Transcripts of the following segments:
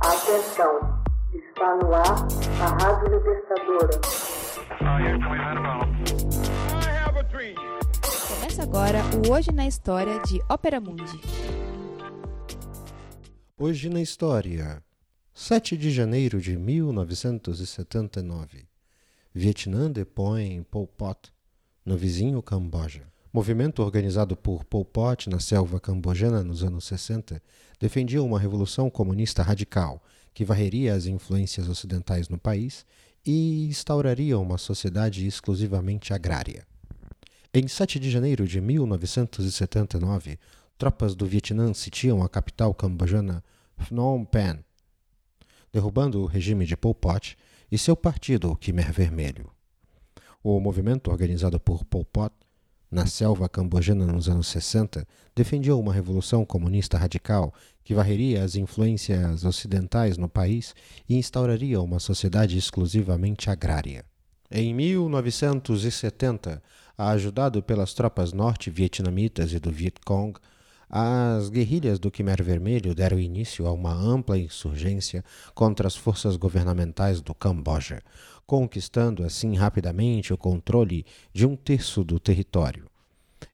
Atenção, está no ar a Rádio Libertadora. Começa agora o Hoje na História de Ópera Mundi. Hoje na História, 7 de janeiro de 1979. Vietnã depõe Pol Pot no vizinho Camboja. Movimento organizado por Pol Pot na selva cambojana nos anos 60 defendia uma revolução comunista radical que varreria as influências ocidentais no país e instauraria uma sociedade exclusivamente agrária. Em 7 de janeiro de 1979, tropas do Vietnã sitiam a capital cambojana Phnom Penh, derrubando o regime de Pol Pot e seu partido, o Khmer Vermelho. O movimento organizado por Pol Pot na selva cambojana nos anos 60, defendia uma revolução comunista radical que varreria as influências ocidentais no país e instauraria uma sociedade exclusivamente agrária. Em 1970, ajudado pelas tropas norte-vietnamitas e do Vietcong, as guerrilhas do Khmer Vermelho deram início a uma ampla insurgência contra as forças governamentais do Camboja, conquistando assim rapidamente o controle de um terço do território.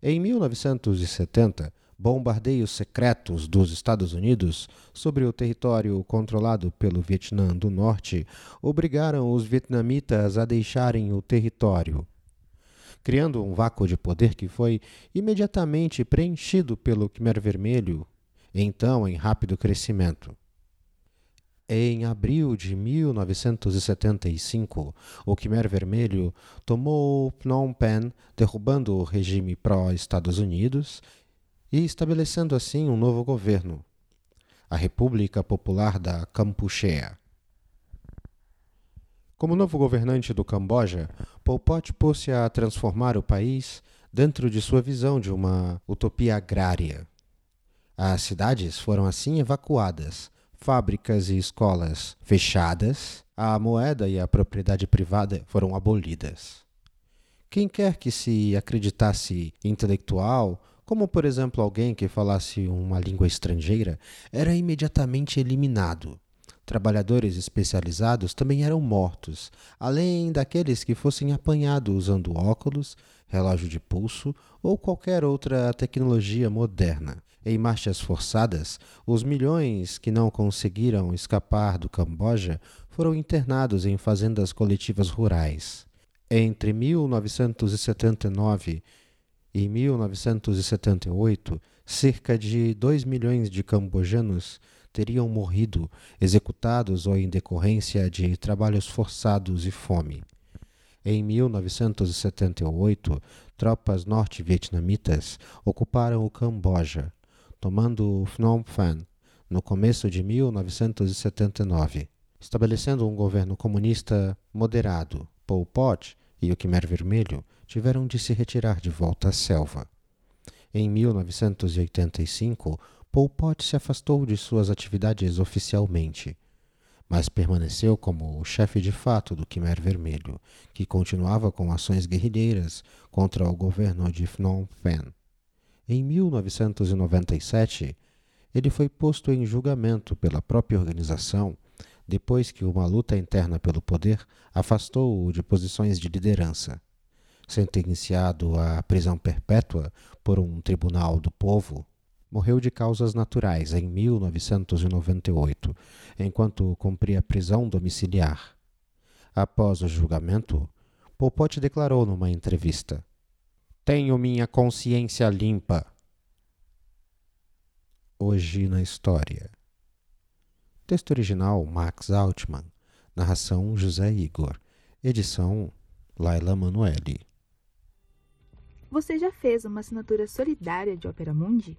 Em 1970, bombardeios secretos dos Estados Unidos sobre o território controlado pelo Vietnã do Norte obrigaram os vietnamitas a deixarem o território criando um vácuo de poder que foi imediatamente preenchido pelo Khmer Vermelho, então em rápido crescimento. Em abril de 1975, o Khmer Vermelho tomou Phnom Penh, derrubando o regime pró-Estados Unidos e estabelecendo assim um novo governo, a República Popular da Kampuchea. Como novo governante do Camboja, Pol Pot pôs-se a transformar o país dentro de sua visão de uma utopia agrária. As cidades foram assim evacuadas, fábricas e escolas fechadas, a moeda e a propriedade privada foram abolidas. Quem quer que se acreditasse intelectual, como por exemplo alguém que falasse uma língua estrangeira, era imediatamente eliminado Trabalhadores especializados também eram mortos, além daqueles que fossem apanhados usando óculos, relógio de pulso ou qualquer outra tecnologia moderna. Em marchas forçadas, os milhões que não conseguiram escapar do Camboja foram internados em fazendas coletivas rurais. Entre 1979 e 1978, cerca de 2 milhões de cambojanos teriam morrido executados ou em decorrência de trabalhos forçados e fome. Em 1978, tropas norte-vietnamitas ocuparam o Camboja, tomando Phnom Penh no começo de 1979, estabelecendo um governo comunista moderado. Pol Pot e o Khmer Vermelho tiveram de se retirar de volta à selva. Em 1985, Pol Pot se afastou de suas atividades oficialmente, mas permaneceu como o chefe de fato do Khmer Vermelho, que continuava com ações guerrilheiras contra o governo de Phnom Penh. Em 1997, ele foi posto em julgamento pela própria organização depois que uma luta interna pelo poder afastou-o de posições de liderança. Sentenciado à prisão perpétua por um tribunal do povo, morreu de causas naturais em 1998, enquanto cumpria prisão domiciliar. Após o julgamento, Pol declarou numa entrevista: Tenho minha consciência limpa. Hoje na História. Texto original Max Altman. Narração José Igor. Edição Laila Manuelle. Você já fez uma assinatura solidária de Opera Mundi?